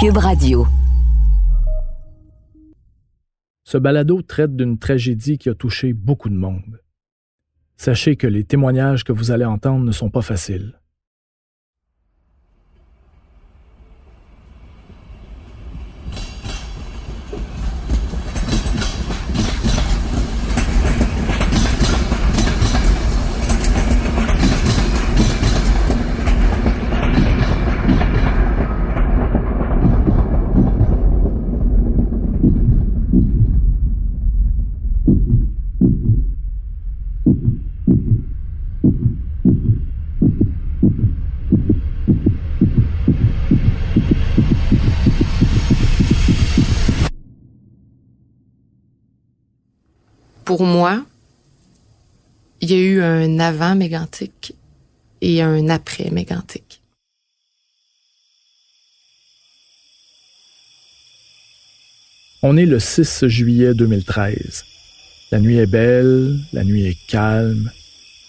Cube Radio. Ce balado traite d'une tragédie qui a touché beaucoup de monde. Sachez que les témoignages que vous allez entendre ne sont pas faciles. Pour moi, il y a eu un avant mégantique et un après mégantique. On est le 6 juillet 2013. La nuit est belle, la nuit est calme.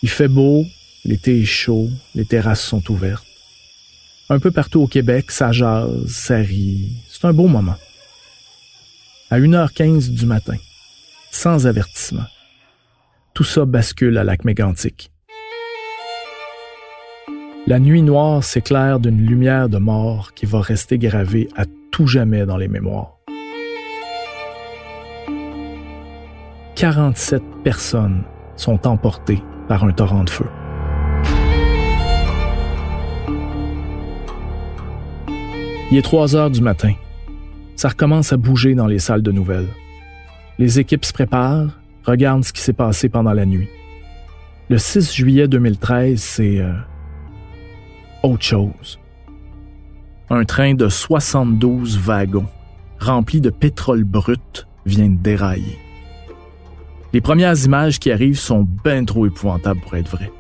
Il fait beau, l'été est chaud, les terrasses sont ouvertes. Un peu partout au Québec, ça jase, ça rit. C'est un beau moment. À 1h15 du matin, sans avertissement. Tout ça bascule à lac mégantic. La nuit noire s'éclaire d'une lumière de mort qui va rester gravée à tout jamais dans les mémoires. 47 personnes sont emportées par un torrent de feu. Il est 3 heures du matin. Ça recommence à bouger dans les salles de nouvelles. Les équipes se préparent, regardent ce qui s'est passé pendant la nuit. Le 6 juillet 2013, c'est euh, autre chose. Un train de 72 wagons, rempli de pétrole brut, vient de dérailler. Les premières images qui arrivent sont bien trop épouvantables pour être vraies.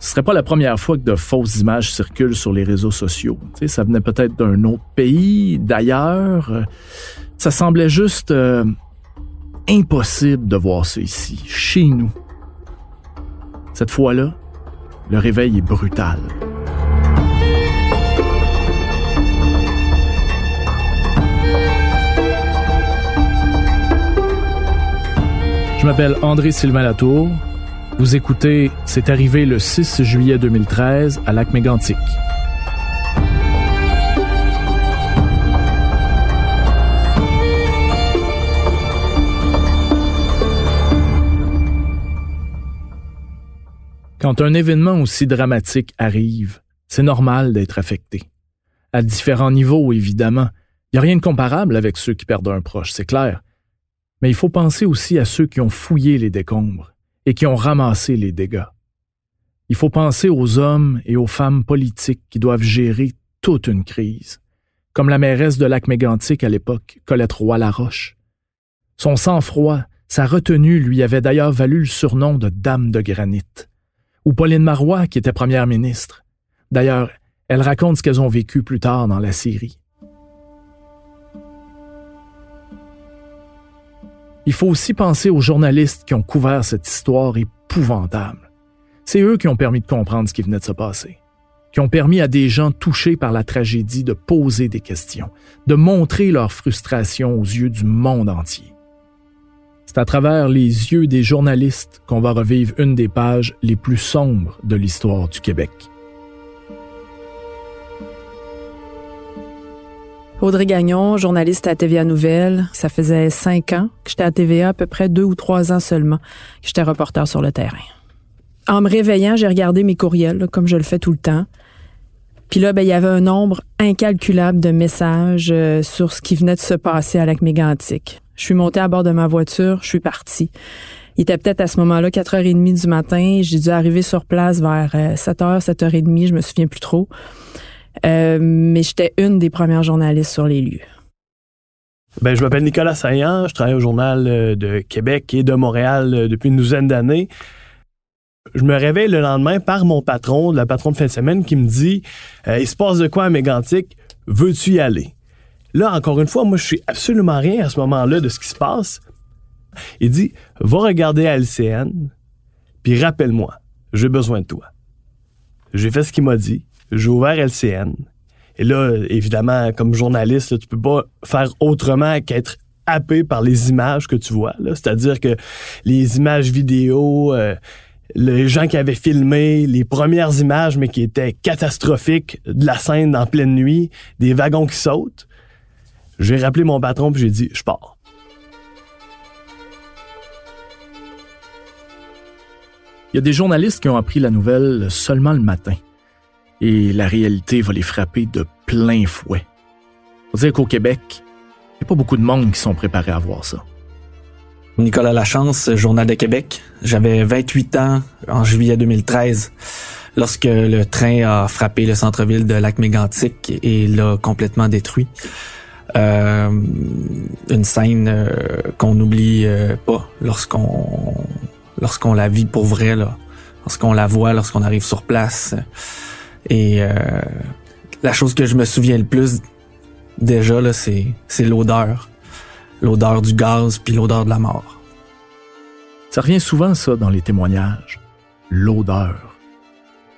Ce serait pas la première fois que de fausses images circulent sur les réseaux sociaux. ça venait peut-être d'un autre pays, d'ailleurs. Ça semblait juste euh, impossible de voir ça ici, chez nous. Cette fois-là, le réveil est brutal. Je m'appelle André Sylvain Latour. Vous écoutez C'est arrivé le 6 juillet 2013 à Lac Mégantic. Quand un événement aussi dramatique arrive, c'est normal d'être affecté. À différents niveaux, évidemment. Il n'y a rien de comparable avec ceux qui perdent un proche, c'est clair. Mais il faut penser aussi à ceux qui ont fouillé les décombres et qui ont ramassé les dégâts. Il faut penser aux hommes et aux femmes politiques qui doivent gérer toute une crise, comme la mairesse de Lac-Mégantic à l'époque, Colette Roy-Laroche. Son sang-froid, sa retenue lui avait d'ailleurs valu le surnom de Dame de granit ou Pauline Marois, qui était première ministre. D'ailleurs, elle raconte ce qu'elles ont vécu plus tard dans la série. Il faut aussi penser aux journalistes qui ont couvert cette histoire épouvantable. C'est eux qui ont permis de comprendre ce qui venait de se passer, qui ont permis à des gens touchés par la tragédie de poser des questions, de montrer leur frustration aux yeux du monde entier. C'est à travers les yeux des journalistes qu'on va revivre une des pages les plus sombres de l'histoire du Québec. Audrey Gagnon, journaliste à TVA Nouvelle. Ça faisait cinq ans que j'étais à TVA, à peu près deux ou trois ans seulement que j'étais reporter sur le terrain. En me réveillant, j'ai regardé mes courriels, comme je le fais tout le temps. Puis là, ben, il y avait un nombre incalculable de messages euh, sur ce qui venait de se passer à Lac Mégantic. Je suis montée à bord de ma voiture, je suis partie. Il était peut-être à ce moment-là 4h30 du matin. J'ai dû arriver sur place vers 7h, euh, 7h30, je me souviens plus trop. Euh, mais j'étais une des premières journalistes sur les lieux. Ben, je m'appelle Nicolas Saillant, je travaille au Journal euh, de Québec et de Montréal depuis une douzaine d'années. Je me réveille le lendemain par mon patron, la patronne de fin de semaine, qui me dit Il se passe de quoi à Mégantic? Veux-tu y aller? Là, encore une fois, moi, je suis absolument rien à ce moment-là de ce qui se passe. Il dit, va regarder à LCN, puis rappelle-moi, j'ai besoin de toi. J'ai fait ce qu'il m'a dit, j'ai ouvert LCN, Et là, évidemment, comme journaliste, tu peux pas faire autrement qu'être happé par les images que tu vois. C'est-à-dire que les images vidéo, euh, les gens qui avaient filmé les premières images, mais qui étaient catastrophiques, de la scène en pleine nuit, des wagons qui sautent. J'ai rappelé mon patron puis j'ai dit, je pars. Il y a des journalistes qui ont appris la nouvelle seulement le matin. Et la réalité va les frapper de plein fouet. Faut dire qu'au Québec, il n'y a pas beaucoup de monde qui sont préparés à voir ça. Nicolas Lachance, Journal de Québec. J'avais 28 ans en juillet 2013 lorsque le train a frappé le centre-ville de Lac-Mégantic et l'a complètement détruit. Euh, une scène euh, qu'on n'oublie euh, pas lorsqu'on lorsqu'on la vit pour vrai, là, lorsqu'on la voit, lorsqu'on arrive sur place. Et la chose que je me souviens le plus déjà là, c'est c'est l'odeur, l'odeur du gaz puis l'odeur de la mort. Ça revient souvent ça dans les témoignages, l'odeur.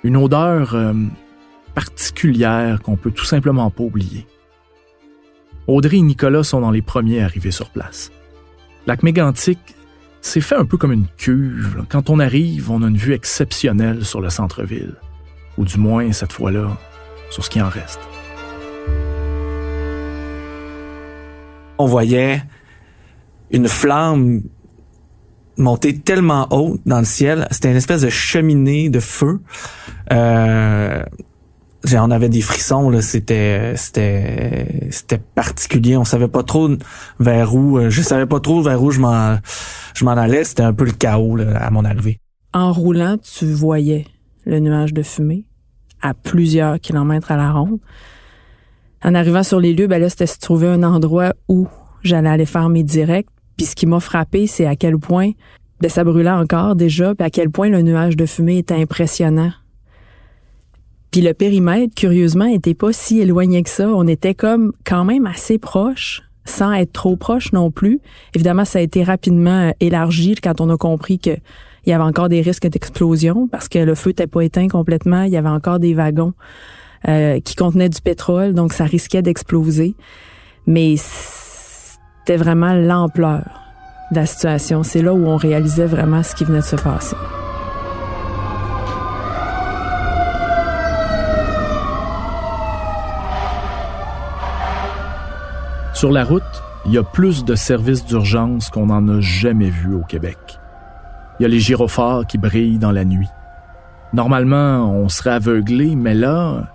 Une odeur particulière qu'on peut tout simplement pas oublier. Audrey et Nicolas sont dans les premiers arrivés sur place. Lac Mégantic, c'est fait un peu comme une cuve. Quand on arrive, on a une vue exceptionnelle sur le centre-ville. Ou du moins, cette fois-là, sur ce qui en reste. On voyait une flamme monter tellement haute dans le ciel. C'était une espèce de cheminée de feu. Euh, on avait des frissons c'était c'était c'était particulier. On savait pas trop vers où euh, je savais pas trop vers où je m'en allais. C'était un peu le chaos à mon arrivée. En roulant tu voyais le nuage de fumée à plusieurs kilomètres à la ronde. En arrivant sur les lieux ben là c'était se trouver un endroit où j'allais aller faire mes directs. Puis ce qui m'a frappé c'est à quel point ben, ça brûlait encore déjà puis à quel point le nuage de fumée était impressionnant puis le périmètre, curieusement, était pas si éloigné que ça. On était comme quand même assez proche, sans être trop proche non plus. Évidemment, ça a été rapidement euh, élargi quand on a compris que il y avait encore des risques d'explosion parce que le feu n'était pas éteint complètement. Il y avait encore des wagons euh, qui contenaient du pétrole, donc ça risquait d'exploser. Mais c'était vraiment l'ampleur de la situation. C'est là où on réalisait vraiment ce qui venait de se passer. Sur la route, il y a plus de services d'urgence qu'on n'en a jamais vu au Québec. Il y a les gyrophares qui brillent dans la nuit. Normalement, on serait aveuglé, mais là,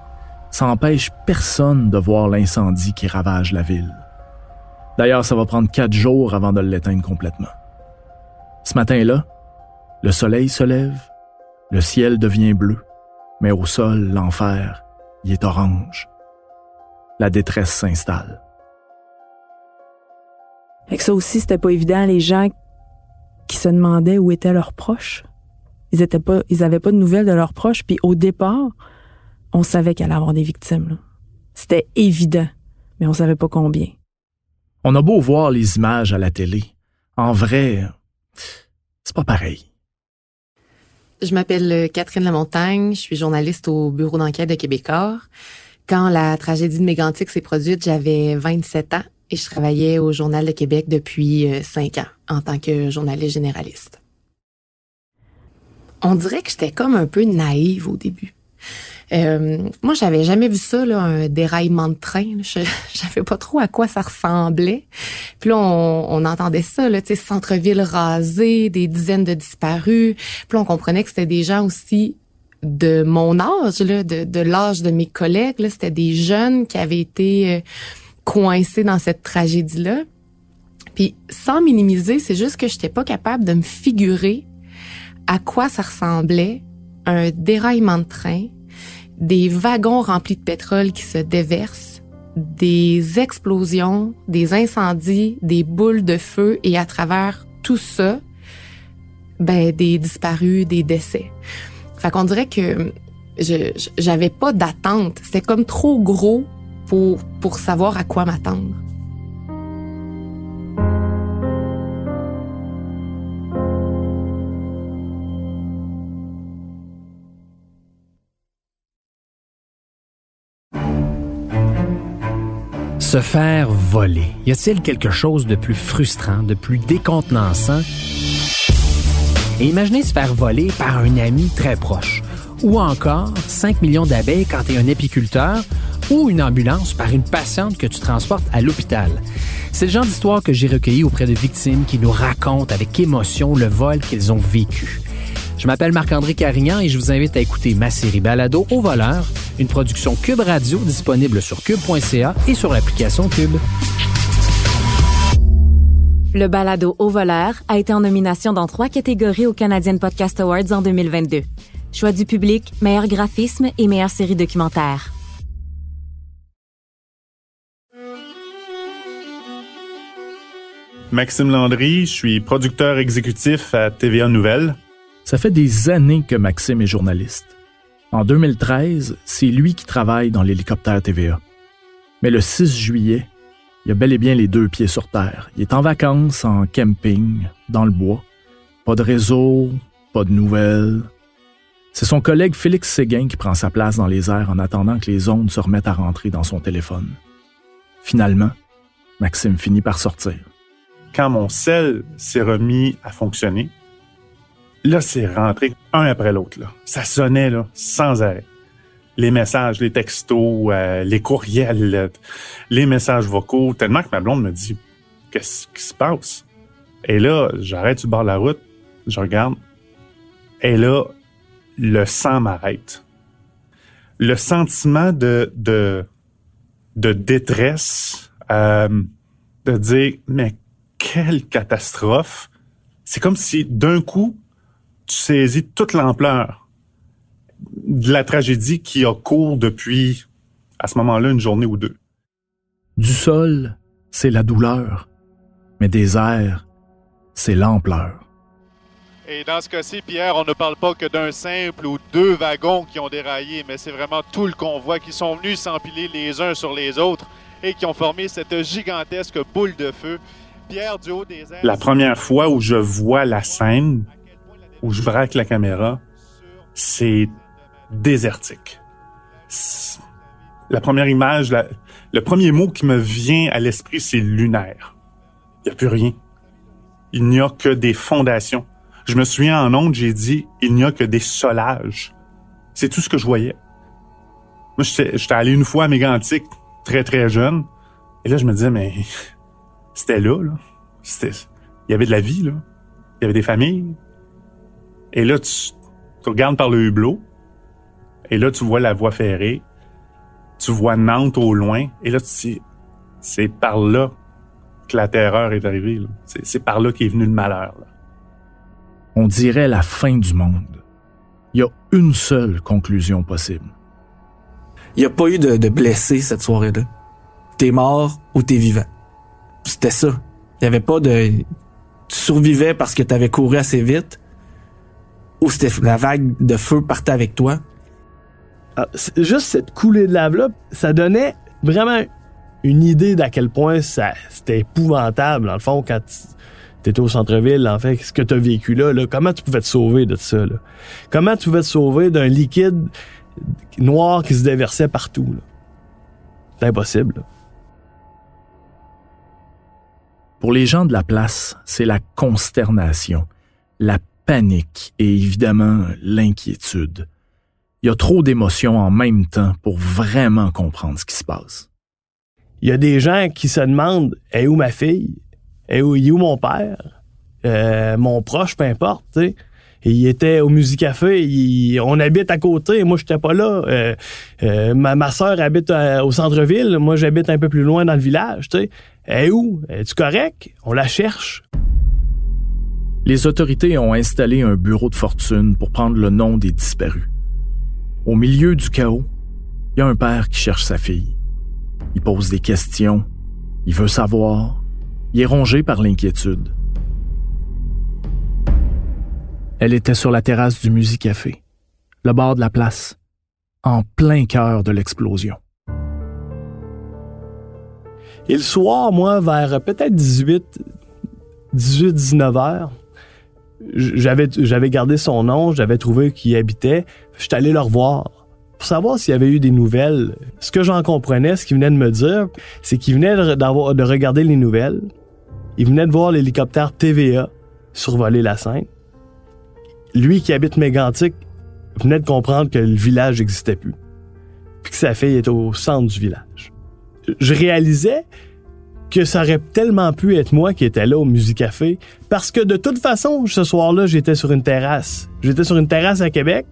ça empêche personne de voir l'incendie qui ravage la ville. D'ailleurs, ça va prendre quatre jours avant de l'éteindre complètement. Ce matin-là, le soleil se lève, le ciel devient bleu, mais au sol, l'enfer, il est orange. La détresse s'installe. Fait que ça aussi, c'était pas évident. Les gens qui se demandaient où étaient leurs proches. Ils étaient pas, ils avaient pas de nouvelles de leurs proches. Puis au départ, on savait qu'il allait avoir des victimes. C'était évident, mais on savait pas combien. On a beau voir les images à la télé. En vrai, c'est pas pareil. Je m'appelle Catherine Lamontagne, je suis journaliste au bureau d'enquête de Québécois. Quand la tragédie de Mégantic s'est produite, j'avais 27 ans et je travaillais au Journal de Québec depuis euh, cinq ans en tant que journaliste généraliste. On dirait que j'étais comme un peu naïve au début. Euh, moi, j'avais jamais vu ça, là, un déraillement de train. Je, savais pas trop à quoi ça ressemblait. Puis là, on, entendait ça, là, tu centre-ville rasé, des dizaines de disparus. Puis là, on comprenait que c'était des gens aussi de mon âge, là, de, l'âge de mes collègues. C'était des jeunes qui avaient été euh, coincée dans cette tragédie-là. Puis sans minimiser, c'est juste que j'étais pas capable de me figurer à quoi ça ressemblait un déraillement de train, des wagons remplis de pétrole qui se déversent, des explosions, des incendies, des boules de feu et à travers tout ça, ben des disparus, des décès. Fait qu'on dirait que je j'avais pas d'attente, c'était comme trop gros pour, savoir à quoi m'attendre. Se faire voler. Y a-t-il quelque chose de plus frustrant, de plus décontenançant? Imaginez se faire voler par un ami très proche. Ou encore 5 millions d'abeilles quand tu es un apiculteur ou une ambulance par une patiente que tu transportes à l'hôpital. C'est le genre d'histoire que j'ai recueilli auprès de victimes qui nous racontent avec émotion le vol qu'ils ont vécu. Je m'appelle Marc-André Carignan et je vous invite à écouter ma série Balado au voleur, une production Cube Radio disponible sur cube.ca et sur l'application Cube. Le balado Au voleur a été en nomination dans trois catégories aux Canadian Podcast Awards en 2022. Choix du public, meilleur graphisme et meilleure série documentaire. Maxime Landry, je suis producteur exécutif à TVA Nouvelles. Ça fait des années que Maxime est journaliste. En 2013, c'est lui qui travaille dans l'hélicoptère TVA. Mais le 6 juillet, il a bel et bien les deux pieds sur terre. Il est en vacances, en camping, dans le bois. Pas de réseau, pas de nouvelles. C'est son collègue Félix Séguin qui prend sa place dans les airs en attendant que les ondes se remettent à rentrer dans son téléphone. Finalement, Maxime finit par sortir. Quand mon sel s'est remis à fonctionner, là, c'est rentré un après l'autre. Là. Ça sonnait là, sans arrêt. Les messages, les textos, euh, les courriels, les messages vocaux, tellement que ma blonde me dit Qu'est-ce qui se passe? Et là, j'arrête du bord de la route, je regarde, et là, le sang m'arrête. Le sentiment de, de, détresse, euh, de dire Mais quelle catastrophe! C'est comme si d'un coup, tu saisis toute l'ampleur de la tragédie qui a cours depuis, à ce moment-là, une journée ou deux. Du sol, c'est la douleur, mais des airs, c'est l'ampleur. Et dans ce cas-ci, Pierre, on ne parle pas que d'un simple ou deux wagons qui ont déraillé, mais c'est vraiment tout le convoi qui sont venus s'empiler les uns sur les autres et qui ont formé cette gigantesque boule de feu. La première fois où je vois la scène, où je braque la caméra, c'est désertique. La première image, le premier mot qui me vient à l'esprit, c'est lunaire. Il n'y a plus rien. Il n'y a que des fondations. Je me souviens en ondes, j'ai dit, il n'y a que des solages. C'est tout ce que je voyais. Moi, j'étais allé une fois à Mégantic, très, très jeune. Et là, je me disais, mais c'était là, là. Il y avait de la vie, là. Il y avait des familles. Et là, tu, tu regardes par le hublot. Et là, tu vois la voie ferrée. Tu vois Nantes au loin. Et là, tu dis, c'est par là que la terreur est arrivée. C'est par là qu'est venu le malheur. Là. On dirait la fin du monde. Il y a une seule conclusion possible. Il n'y a pas eu de, de blessés cette soirée-là. T'es mort ou t'es vivant. C'était ça. Il pas de... Tu survivais parce que t'avais couru assez vite ou c'était la vague de feu partait avec toi. Ah, juste cette coulée de lave-là, ça donnait vraiment une idée d'à quel point ça c'était épouvantable, dans le fond, quand tu étais au centre-ville, en fait, ce que tu as vécu là, là, comment tu pouvais te sauver de ça? Là? Comment tu pouvais te sauver d'un liquide noir qui se déversait partout? C'est impossible. Là. Pour les gens de la place, c'est la consternation, la panique et évidemment l'inquiétude. Il y a trop d'émotions en même temps pour vraiment comprendre ce qui se passe. Il y a des gens qui se demandent est où ma fille? Est où, où mon père? Euh, Mon proche, peu importe. Il était au Musicafé, il, on habite à côté, moi j'étais pas là. Euh, euh, ma, ma soeur habite à, au centre-ville, moi j'habite un peu plus loin dans le village. Tu sais. est où? Es-tu correct? On la cherche. Les autorités ont installé un bureau de fortune pour prendre le nom des disparus. Au milieu du chaos, il y a un père qui cherche sa fille. Il pose des questions, il veut savoir, il est rongé par l'inquiétude. Elle était sur la terrasse du Musicafé, le bord de la place, en plein cœur de l'explosion. Et le soir, moi, vers peut-être 18, 18-19 heures, j'avais, gardé son nom, j'avais trouvé qui y habitait. J'étais allé le revoir. pour savoir s'il y avait eu des nouvelles. Ce que j'en comprenais, ce qu'il venait de me dire, c'est qu'il venait de regarder les nouvelles. Il venait de voir l'hélicoptère TVA survoler la scène. Lui qui habite Mégantic venait de comprendre que le village n'existait plus. Puis que sa fille était au centre du village. Je réalisais que ça aurait tellement pu être moi qui étais là au Café parce que de toute façon, ce soir-là, j'étais sur une terrasse. J'étais sur une terrasse à Québec.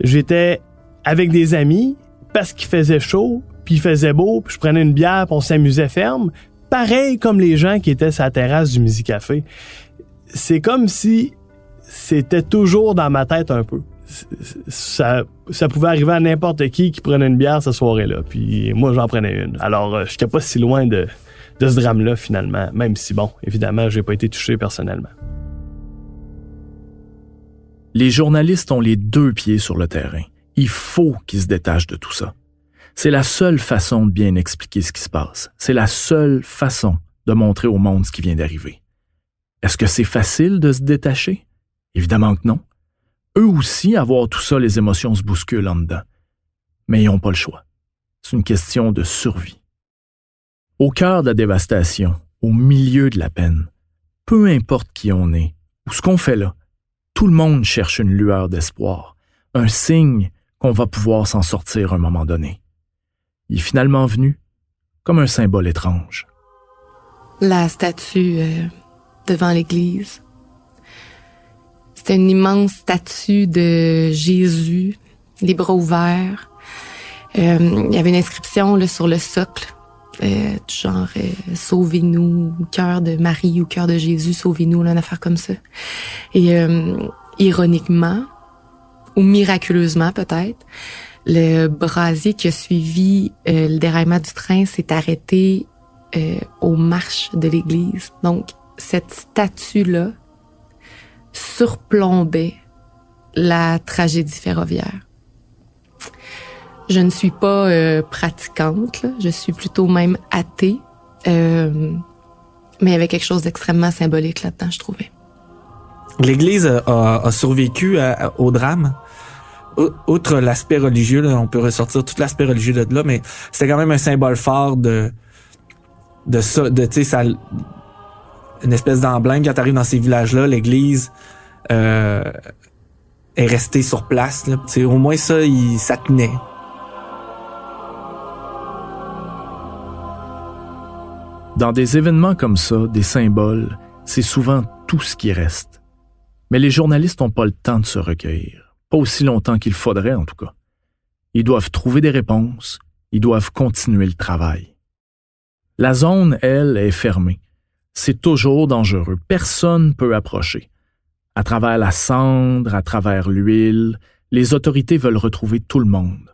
J'étais avec des amis parce qu'il faisait chaud, puis il faisait beau, puis je prenais une bière, puis on s'amusait ferme. Pareil comme les gens qui étaient sur la terrasse du Café. C'est comme si c'était toujours dans ma tête un peu. Ça, ça pouvait arriver à n'importe qui qui prenait une bière cette soirée-là. Puis moi, j'en prenais une. Alors, euh, je n'étais pas si loin de, de ce drame-là, finalement. Même si, bon, évidemment, j'ai pas été touché personnellement. Les journalistes ont les deux pieds sur le terrain. Il faut qu'ils se détachent de tout ça. C'est la seule façon de bien expliquer ce qui se passe. C'est la seule façon de montrer au monde ce qui vient d'arriver. Est-ce que c'est facile de se détacher? Évidemment que non. Eux aussi, à voir tout ça, les émotions se bousculent en dedans. Mais ils n'ont pas le choix. C'est une question de survie. Au cœur de la dévastation, au milieu de la peine, peu importe qui on est ou ce qu'on fait là, tout le monde cherche une lueur d'espoir, un signe qu'on va pouvoir s'en sortir un moment donné. Il est finalement venu comme un symbole étrange. La statue euh, devant l'église. C'était une immense statue de Jésus, les bras ouverts. Euh, il y avait une inscription là, sur le socle, euh, genre euh, Sauvez-nous, cœur de Marie ou cœur de Jésus, sauvez-nous, une affaire comme ça. Et ironiquement, ou miraculeusement peut-être, le brasier qui a suivi le déraillement du train s'est arrêté aux marches de l'église. Donc, cette statue-là surplombait la tragédie ferroviaire. Je ne suis pas euh, pratiquante, je suis plutôt même athée, euh, mais il y avait quelque chose d'extrêmement symbolique là-dedans, je trouvais. L'Église a, survécu au drame. Outre l'aspect religieux, on peut ressortir tout l'aspect religieux de là, mais c'était quand même un symbole fort de ça, de une espèce d'emblème quand t'arrives dans ces villages-là, l'église euh, est restée sur place. Là. au moins ça, il, ça tenait. Dans des événements comme ça, des symboles, c'est souvent tout ce qui reste. Mais les journalistes n'ont pas le temps de se recueillir. Pas aussi longtemps qu'il faudrait, en tout cas. Ils doivent trouver des réponses. Ils doivent continuer le travail. La zone, elle, est fermée c'est toujours dangereux. Personne peut approcher. À travers la cendre, à travers l'huile, les autorités veulent retrouver tout le monde.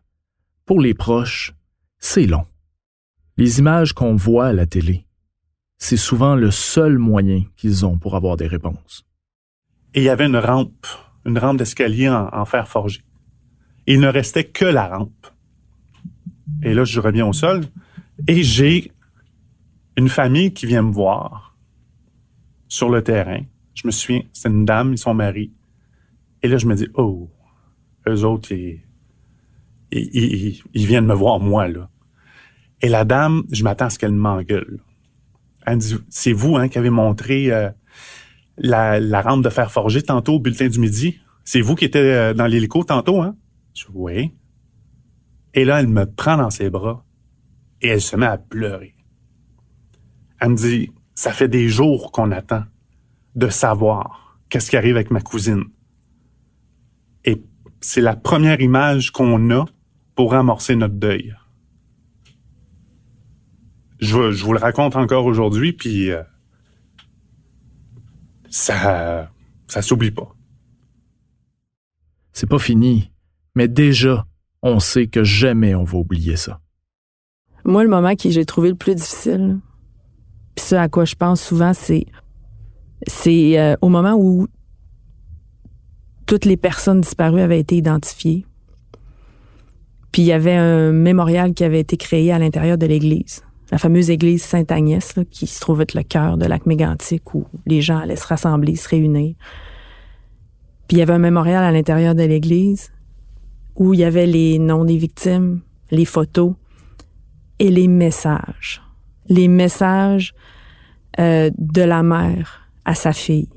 Pour les proches, c'est long. Les images qu'on voit à la télé, c'est souvent le seul moyen qu'ils ont pour avoir des réponses. Et il y avait une rampe, une rampe d'escalier en, fer forgé. il ne restait que la rampe. Et là, je reviens au sol et j'ai une famille qui vient me voir sur le terrain. Je me souviens, c'est une dame et son mari. Et là, je me dis, oh, eux autres, ils, ils, viennent me voir moi, là. Et la dame, je m'attends à ce qu'elle m'engueule. Elle me dit, c'est vous hein, qui avez montré euh, la, la rampe de fer forgé tantôt au bulletin du midi? C'est vous qui étiez euh, dans l'hélico tantôt, hein? Je dis, oui. Et là, elle me prend dans ses bras et elle se met à pleurer. Elle me dit, ça fait des jours qu'on attend de savoir qu'est-ce qui arrive avec ma cousine. Et c'est la première image qu'on a pour amorcer notre deuil. Je, je vous le raconte encore aujourd'hui, puis euh, ça, ça s'oublie pas. C'est pas fini, mais déjà, on sait que jamais on va oublier ça. Moi, le moment que j'ai trouvé le plus difficile, puis ça à quoi je pense souvent, c'est c'est euh, au moment où toutes les personnes disparues avaient été identifiées. Puis il y avait un mémorial qui avait été créé à l'intérieur de l'église, la fameuse église Sainte-Agnès, qui se trouve être le cœur de lac mégantic où les gens allaient se rassembler, se réunir. Puis il y avait un mémorial à l'intérieur de l'église où il y avait les noms des victimes, les photos et les messages. Les messages euh, de la mère à sa fille,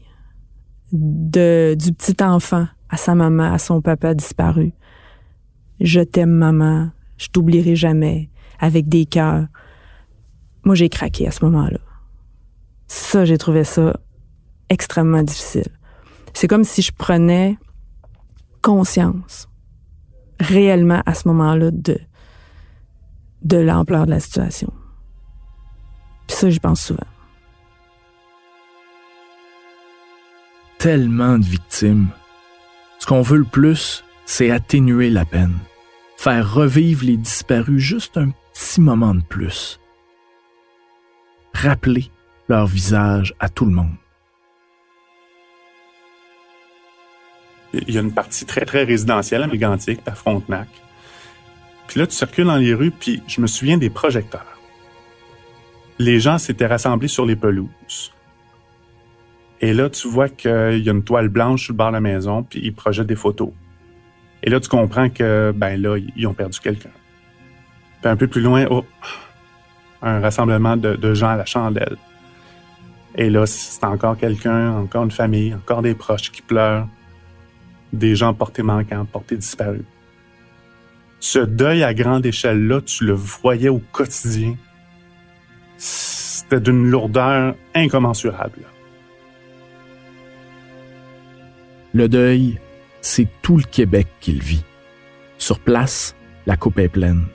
de, du petit enfant à sa maman, à son papa disparu. Je t'aime maman, je t'oublierai jamais, avec des cœurs. Moi, j'ai craqué à ce moment-là. Ça, j'ai trouvé ça extrêmement difficile. C'est comme si je prenais conscience réellement à ce moment-là de, de l'ampleur de la situation. Puis ça, j'y pense souvent. Tellement de victimes. Ce qu'on veut le plus, c'est atténuer la peine, faire revivre les disparus juste un petit moment de plus, rappeler leur visage à tout le monde. Il y a une partie très, très résidentielle à Mégantic, à Frontenac. Puis là, tu circules dans les rues, puis je me souviens des projecteurs. Les gens s'étaient rassemblés sur les pelouses. Et là, tu vois qu'il y a une toile blanche sur le bord de la maison, puis ils projettent des photos. Et là, tu comprends que, ben là, ils ont perdu quelqu'un. Puis un peu plus loin, oh, un rassemblement de, de gens à la chandelle. Et là, c'est encore quelqu'un, encore une famille, encore des proches qui pleurent, des gens portés manquants, portés disparus. Ce deuil à grande échelle-là, tu le voyais au quotidien. C'était d'une lourdeur incommensurable. Le deuil, c'est tout le Québec qui le vit. Sur place, la coupe est pleine.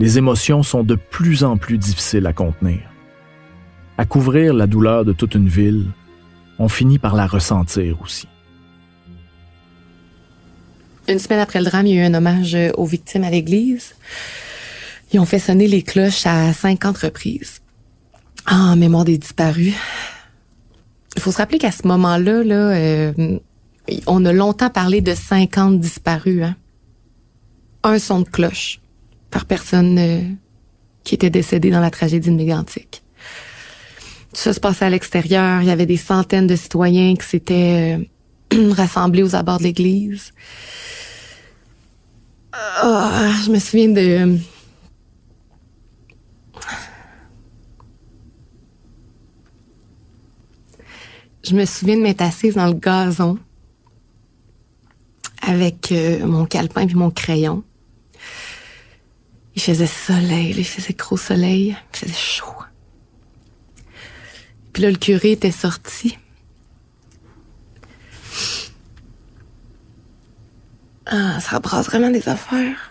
Les émotions sont de plus en plus difficiles à contenir. À couvrir la douleur de toute une ville, on finit par la ressentir aussi. Une semaine après le drame, il y a eu un hommage aux victimes à l'église. Ils ont fait sonner les cloches à 50 reprises. En mémoire des disparus. Il faut se rappeler qu'à ce moment-là, là, euh, on a longtemps parlé de 50 disparus. Hein? Un son de cloche par personne euh, qui était décédée dans la tragédie de Mégantic. Tout ça se passait à l'extérieur. Il y avait des centaines de citoyens qui s'étaient euh, rassemblés aux abords de l'église. Ah, je me souviens de... Je me souviens de m'être assise dans le gazon avec euh, mon calepin et mon crayon. Il faisait soleil, il faisait gros soleil, il faisait chaud. Puis là, le curé était sorti. Ah, ça brasse vraiment des affaires.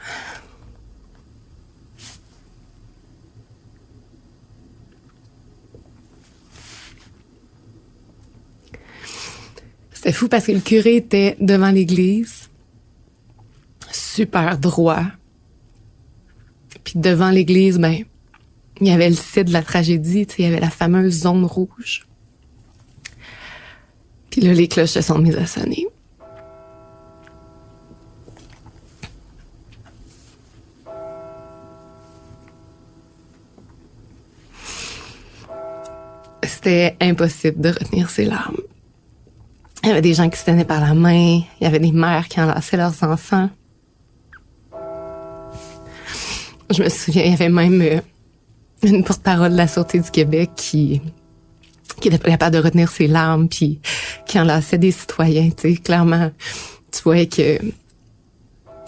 C'était fou parce que le curé était devant l'église, super droit. Puis devant l'église, ben, il y avait le site de la tragédie, il y avait la fameuse zone rouge. Puis là, les cloches se sont mises à sonner. C'était impossible de retenir ses larmes. Il y avait des gens qui se tenaient par la main, il y avait des mères qui enlaçaient leurs enfants. Je me souviens, il y avait même euh, une porte-parole de la Sûreté du Québec qui qui était pas capable de retenir ses larmes puis qui enlaçait des citoyens, tu sais, clairement tu voyais que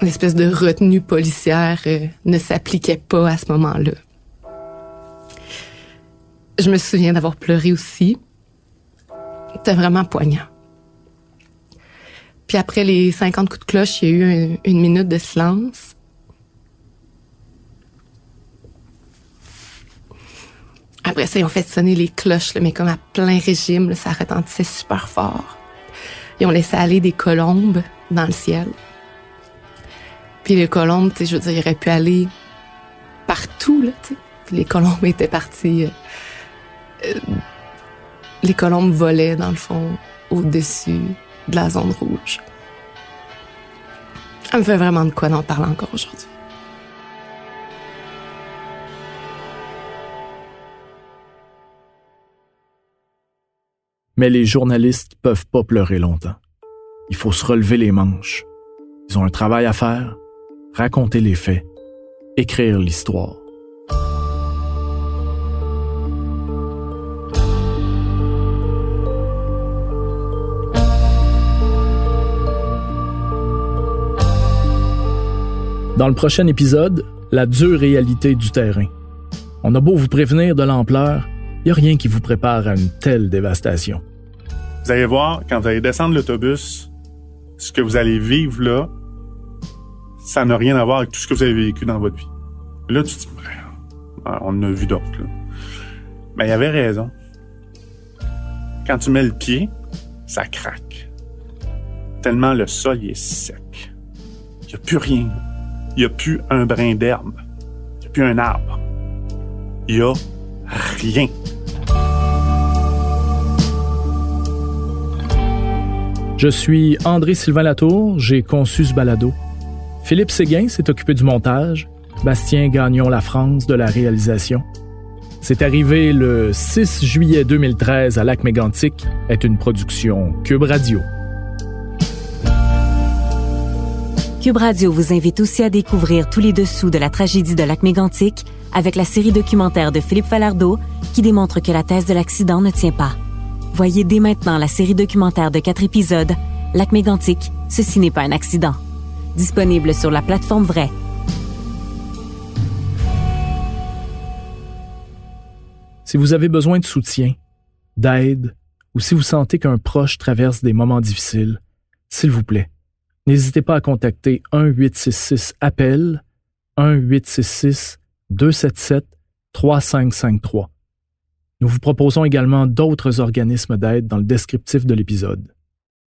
l'espèce de retenue policière euh, ne s'appliquait pas à ce moment-là. Je me souviens d'avoir pleuré aussi. C'était vraiment poignant. Puis après les 50 coups de cloche, il y a eu une minute de silence. Après ça, ils ont fait sonner les cloches, mais comme à plein régime, ça retentissait super fort. Ils ont laissé aller des colombes dans le ciel. Puis les colombes, tu sais, je veux dire, ils auraient pu aller partout, tu sais. Les colombes étaient parties. Euh, euh, les colombes volaient, dans le fond, au-dessus de la zone rouge. Ça me fait vraiment de quoi d'en parler encore aujourd'hui. Mais les journalistes peuvent pas pleurer longtemps. Il faut se relever les manches. Ils ont un travail à faire, raconter les faits, écrire l'histoire. Dans le prochain épisode, la dure réalité du terrain. On a beau vous prévenir de l'ampleur, il n'y a rien qui vous prépare à une telle dévastation. Vous allez voir, quand vous allez descendre l'autobus, ce que vous allez vivre là, ça n'a rien à voir avec tout ce que vous avez vécu dans votre vie. Là, tu te dis, ben, on en a vu d'autres. Mais il y avait raison. Quand tu mets le pied, ça craque. Tellement le sol est sec. Il n'y a plus rien. Il n'y a plus un brin d'herbe. Il n'y a plus un arbre. Il n'y a rien. Je suis André-Sylvain Latour, j'ai conçu ce balado. Philippe Séguin s'est occupé du montage, Bastien Gagnon La France de la réalisation. C'est arrivé le 6 juillet 2013 à Lac Mégantic, est une production Cube Radio. Cube Radio vous invite aussi à découvrir tous les dessous de la tragédie de Lac Mégantic avec la série documentaire de Philippe Falardeau qui démontre que la thèse de l'accident ne tient pas. Voyez dès maintenant la série documentaire de quatre épisodes, Lac Mégantic, ceci n'est pas un accident. Disponible sur la plateforme Vraie. Si vous avez besoin de soutien, d'aide, ou si vous sentez qu'un proche traverse des moments difficiles, s'il vous plaît, n'hésitez pas à contacter 1-866-APPEL, 1-866-277-3553. Nous vous proposons également d'autres organismes d'aide dans le descriptif de l'épisode.